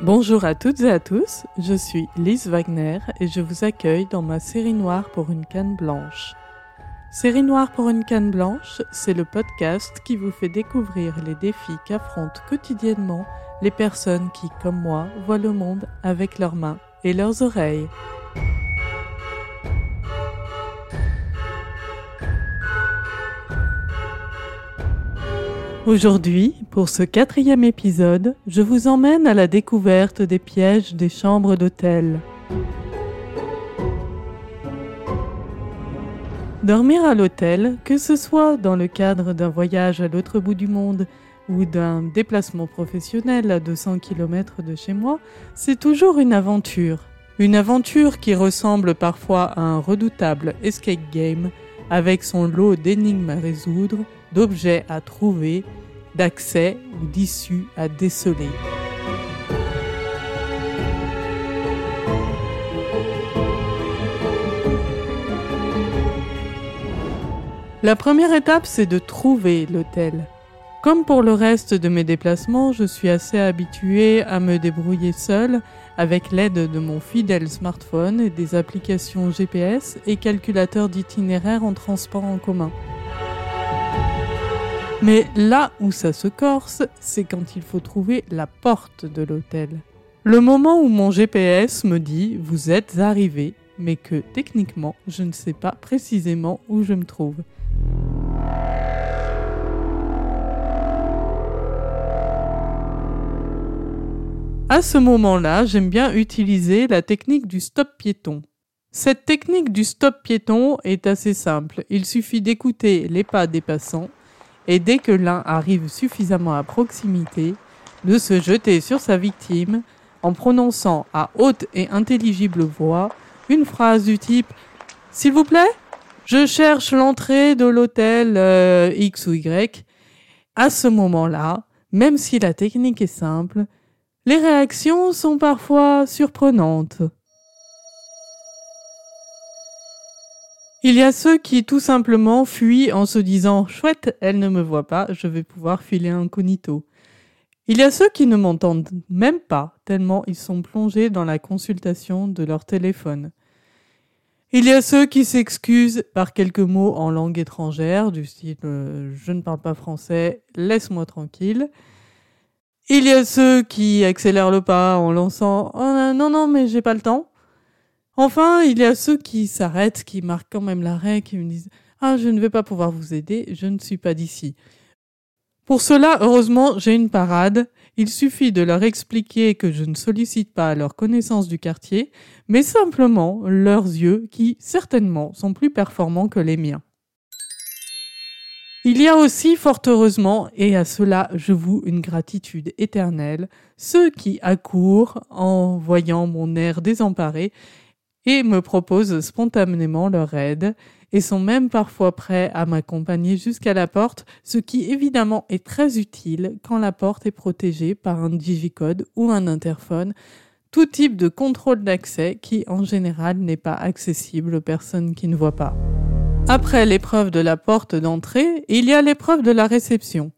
Bonjour à toutes et à tous, je suis Lise Wagner et je vous accueille dans ma série noire pour une canne blanche. Série noire pour une canne blanche, c'est le podcast qui vous fait découvrir les défis qu'affrontent quotidiennement les personnes qui, comme moi, voient le monde avec leurs mains et leurs oreilles. Aujourd'hui, pour ce quatrième épisode, je vous emmène à la découverte des pièges des chambres d'hôtel. Dormir à l'hôtel, que ce soit dans le cadre d'un voyage à l'autre bout du monde ou d'un déplacement professionnel à 200 km de chez moi, c'est toujours une aventure. Une aventure qui ressemble parfois à un redoutable escape game avec son lot d'énigmes à résoudre, d'objets à trouver, d'accès ou d'issues à déceler. La première étape, c'est de trouver l'hôtel. Comme pour le reste de mes déplacements, je suis assez habituée à me débrouiller seule avec l'aide de mon fidèle smartphone et des applications GPS et calculateurs d'itinéraire en transport en commun. Mais là où ça se corse, c'est quand il faut trouver la porte de l'hôtel. Le moment où mon GPS me dit vous êtes arrivé, mais que techniquement je ne sais pas précisément où je me trouve. À ce moment-là, j'aime bien utiliser la technique du stop piéton. Cette technique du stop piéton est assez simple. Il suffit d'écouter les pas des passants et dès que l'un arrive suffisamment à proximité, de se jeter sur sa victime en prononçant à haute et intelligible voix une phrase du type S'il vous plaît, je cherche l'entrée de l'hôtel euh, X ou Y. À ce moment-là, même si la technique est simple, les réactions sont parfois surprenantes. Il y a ceux qui tout simplement fuient en se disant chouette, elle ne me voit pas, je vais pouvoir filer incognito. Il y a ceux qui ne m'entendent même pas, tellement ils sont plongés dans la consultation de leur téléphone. Il y a ceux qui s'excusent par quelques mots en langue étrangère, du style euh, je ne parle pas français, laisse-moi tranquille. Il y a ceux qui accélèrent le pas en lançant oh, non non mais j'ai pas le temps. Enfin, il y a ceux qui s'arrêtent, qui marquent quand même l'arrêt, qui me disent Ah, je ne vais pas pouvoir vous aider, je ne suis pas d'ici. Pour cela, heureusement, j'ai une parade. Il suffit de leur expliquer que je ne sollicite pas leur connaissance du quartier, mais simplement leurs yeux qui, certainement, sont plus performants que les miens. Il y a aussi, fort heureusement, et à cela je voue une gratitude éternelle, ceux qui accourent en voyant mon air désemparé et me proposent spontanément leur aide et sont même parfois prêts à m'accompagner jusqu'à la porte, ce qui évidemment est très utile quand la porte est protégée par un digicode ou un interphone, tout type de contrôle d'accès qui en général n'est pas accessible aux personnes qui ne voient pas. Après l'épreuve de la porte d'entrée, il y a l'épreuve de la réception.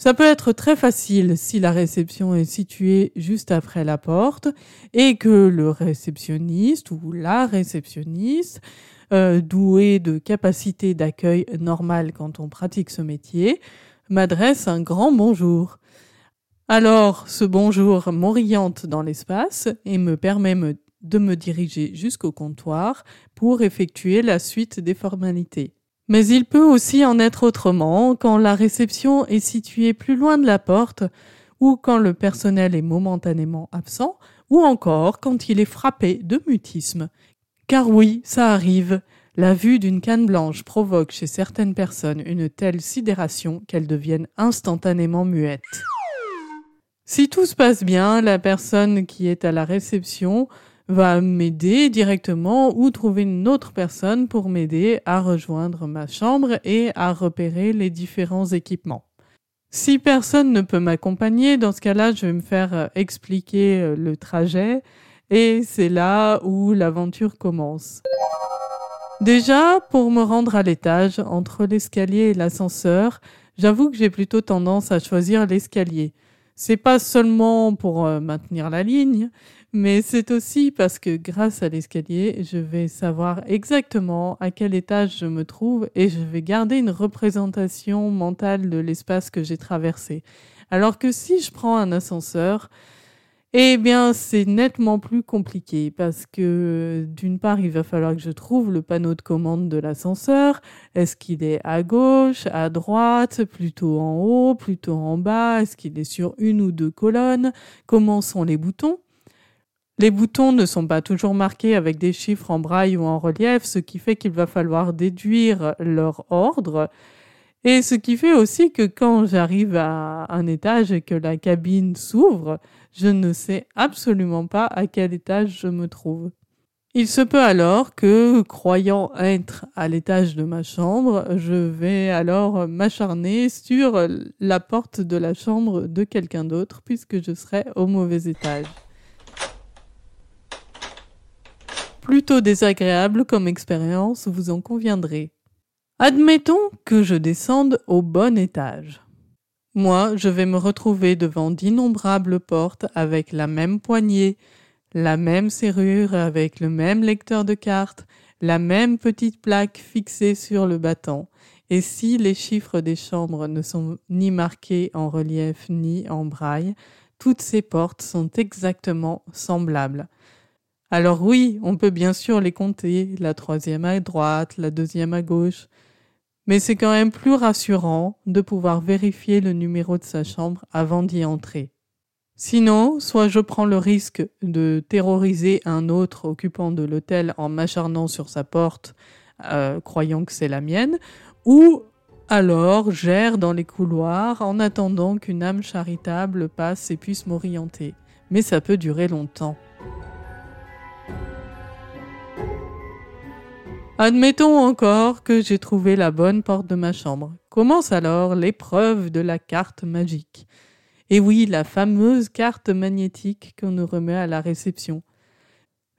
Ça peut être très facile si la réception est située juste après la porte et que le réceptionniste ou la réceptionniste, euh, doué de capacité d'accueil normale quand on pratique ce métier, m'adresse un grand bonjour. Alors, ce bonjour m'oriente dans l'espace et me permet de me diriger jusqu'au comptoir pour effectuer la suite des formalités. Mais il peut aussi en être autrement quand la réception est située plus loin de la porte ou quand le personnel est momentanément absent ou encore quand il est frappé de mutisme. Car oui, ça arrive. La vue d'une canne blanche provoque chez certaines personnes une telle sidération qu'elles deviennent instantanément muettes. Si tout se passe bien, la personne qui est à la réception va m'aider directement ou trouver une autre personne pour m'aider à rejoindre ma chambre et à repérer les différents équipements. Si personne ne peut m'accompagner, dans ce cas-là, je vais me faire euh, expliquer euh, le trajet et c'est là où l'aventure commence. Déjà, pour me rendre à l'étage, entre l'escalier et l'ascenseur, j'avoue que j'ai plutôt tendance à choisir l'escalier. C'est pas seulement pour euh, maintenir la ligne, mais c'est aussi parce que grâce à l'escalier, je vais savoir exactement à quel étage je me trouve et je vais garder une représentation mentale de l'espace que j'ai traversé. Alors que si je prends un ascenseur, eh bien, c'est nettement plus compliqué parce que d'une part, il va falloir que je trouve le panneau de commande de l'ascenseur. Est-ce qu'il est à gauche, à droite, plutôt en haut, plutôt en bas? Est-ce qu'il est sur une ou deux colonnes? Comment sont les boutons? Les boutons ne sont pas toujours marqués avec des chiffres en braille ou en relief, ce qui fait qu'il va falloir déduire leur ordre. Et ce qui fait aussi que quand j'arrive à un étage et que la cabine s'ouvre, je ne sais absolument pas à quel étage je me trouve. Il se peut alors que, croyant être à l'étage de ma chambre, je vais alors m'acharner sur la porte de la chambre de quelqu'un d'autre puisque je serai au mauvais étage. Plutôt désagréable comme expérience, vous en conviendrez. Admettons que je descende au bon étage. Moi, je vais me retrouver devant d'innombrables portes avec la même poignée, la même serrure avec le même lecteur de cartes, la même petite plaque fixée sur le battant. Et si les chiffres des chambres ne sont ni marqués en relief ni en braille, toutes ces portes sont exactement semblables. Alors oui, on peut bien sûr les compter, la troisième à droite, la deuxième à gauche, mais c'est quand même plus rassurant de pouvoir vérifier le numéro de sa chambre avant d'y entrer. Sinon, soit je prends le risque de terroriser un autre occupant de l'hôtel en m'acharnant sur sa porte, euh, croyant que c'est la mienne, ou alors j'erre dans les couloirs en attendant qu'une âme charitable passe et puisse m'orienter. Mais ça peut durer longtemps. Admettons encore que j'ai trouvé la bonne porte de ma chambre. Commence alors l'épreuve de la carte magique. Et oui, la fameuse carte magnétique qu'on nous remet à la réception.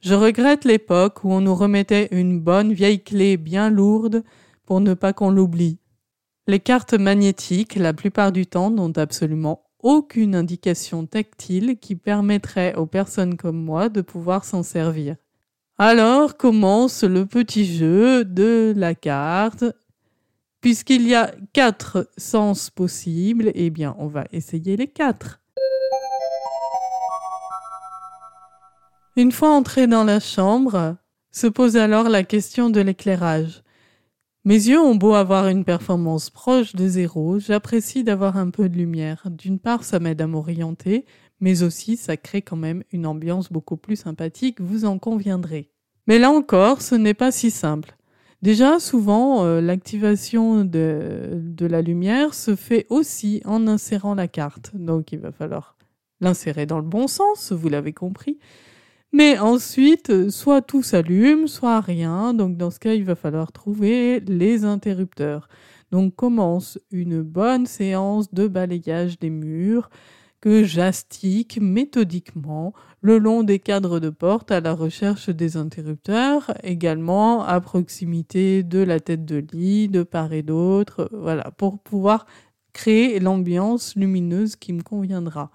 Je regrette l'époque où on nous remettait une bonne vieille clé bien lourde pour ne pas qu'on l'oublie. Les cartes magnétiques, la plupart du temps, n'ont absolument aucune indication tactile qui permettrait aux personnes comme moi de pouvoir s'en servir. Alors commence le petit jeu de la carte. Puisqu'il y a quatre sens possibles, eh bien, on va essayer les quatre. Une fois entré dans la chambre, se pose alors la question de l'éclairage. Mes yeux ont beau avoir une performance proche de zéro, j'apprécie d'avoir un peu de lumière. D'une part, ça m'aide à m'orienter, mais aussi ça crée quand même une ambiance beaucoup plus sympathique, vous en conviendrez. Mais là encore, ce n'est pas si simple. Déjà, souvent, euh, l'activation de, de la lumière se fait aussi en insérant la carte. Donc, il va falloir l'insérer dans le bon sens, vous l'avez compris. Mais ensuite, soit tout s'allume, soit rien. Donc, dans ce cas, il va falloir trouver les interrupteurs. Donc, commence une bonne séance de balayage des murs que j'astique méthodiquement le long des cadres de porte à la recherche des interrupteurs, également à proximité de la tête de lit, de part et d'autre, voilà, pour pouvoir créer l'ambiance lumineuse qui me conviendra.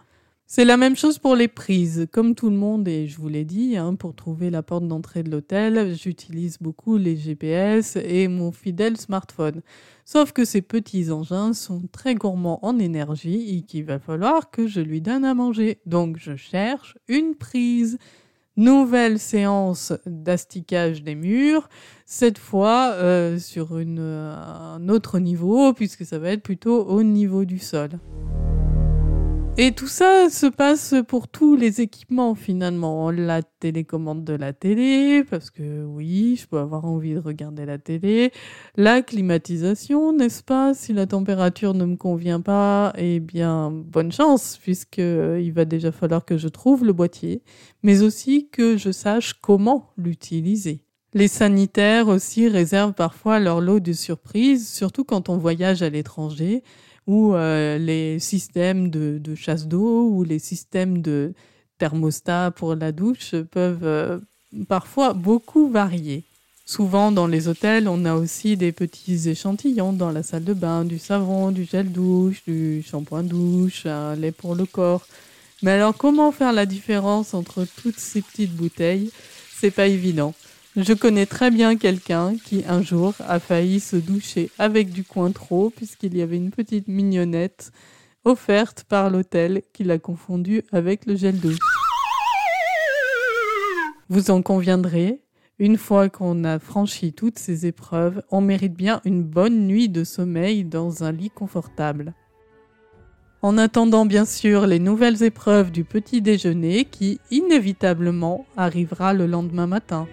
C'est la même chose pour les prises. Comme tout le monde, et je vous l'ai dit, hein, pour trouver la porte d'entrée de l'hôtel, j'utilise beaucoup les GPS et mon fidèle smartphone. Sauf que ces petits engins sont très gourmands en énergie et qu'il va falloir que je lui donne à manger. Donc je cherche une prise. Nouvelle séance d'asticage des murs, cette fois euh, sur une, un autre niveau, puisque ça va être plutôt au niveau du sol. Et tout ça se passe pour tous les équipements finalement. La télécommande de la télé, parce que oui, je peux avoir envie de regarder la télé. La climatisation, n'est-ce pas Si la température ne me convient pas, eh bien, bonne chance, puisque euh, va déjà falloir que je trouve le boîtier, mais aussi que je sache comment l'utiliser. Les sanitaires aussi réservent parfois leur lot de surprises, surtout quand on voyage à l'étranger ou euh, les systèmes de, chasse d'eau ou les systèmes de thermostat pour la douche peuvent euh, parfois beaucoup varier. Souvent, dans les hôtels, on a aussi des petits échantillons dans la salle de bain, du savon, du gel douche, du shampoing douche, un lait pour le corps. Mais alors, comment faire la différence entre toutes ces petites bouteilles? C'est pas évident. Je connais très bien quelqu'un qui, un jour, a failli se doucher avec du Cointreau puisqu'il y avait une petite mignonnette offerte par l'hôtel qu'il a confondu avec le gel douche. Vous en conviendrez, une fois qu'on a franchi toutes ces épreuves, on mérite bien une bonne nuit de sommeil dans un lit confortable. En attendant bien sûr les nouvelles épreuves du petit déjeuner qui inévitablement arrivera le lendemain matin.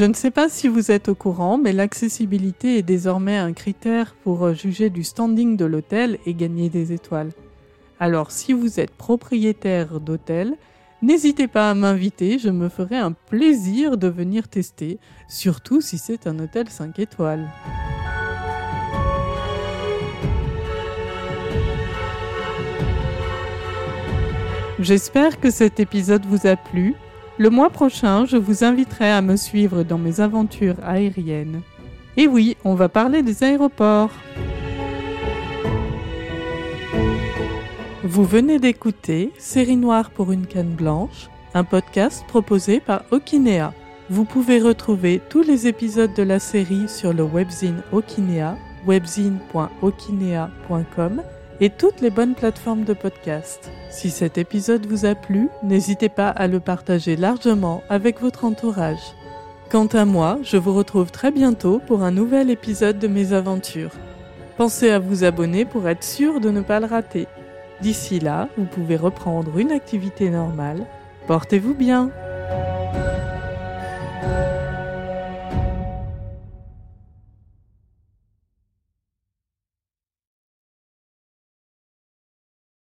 Je ne sais pas si vous êtes au courant, mais l'accessibilité est désormais un critère pour juger du standing de l'hôtel et gagner des étoiles. Alors si vous êtes propriétaire d'hôtel, n'hésitez pas à m'inviter, je me ferai un plaisir de venir tester, surtout si c'est un hôtel 5 étoiles. J'espère que cet épisode vous a plu. Le mois prochain, je vous inviterai à me suivre dans mes aventures aériennes. Et oui, on va parler des aéroports. Vous venez d'écouter Série Noire pour une canne blanche, un podcast proposé par Okinea. Vous pouvez retrouver tous les épisodes de la série sur le webzine Okinea, webzine.okinea.com et toutes les bonnes plateformes de podcast. Si cet épisode vous a plu, n'hésitez pas à le partager largement avec votre entourage. Quant à moi, je vous retrouve très bientôt pour un nouvel épisode de mes aventures. Pensez à vous abonner pour être sûr de ne pas le rater. D'ici là, vous pouvez reprendre une activité normale. Portez-vous bien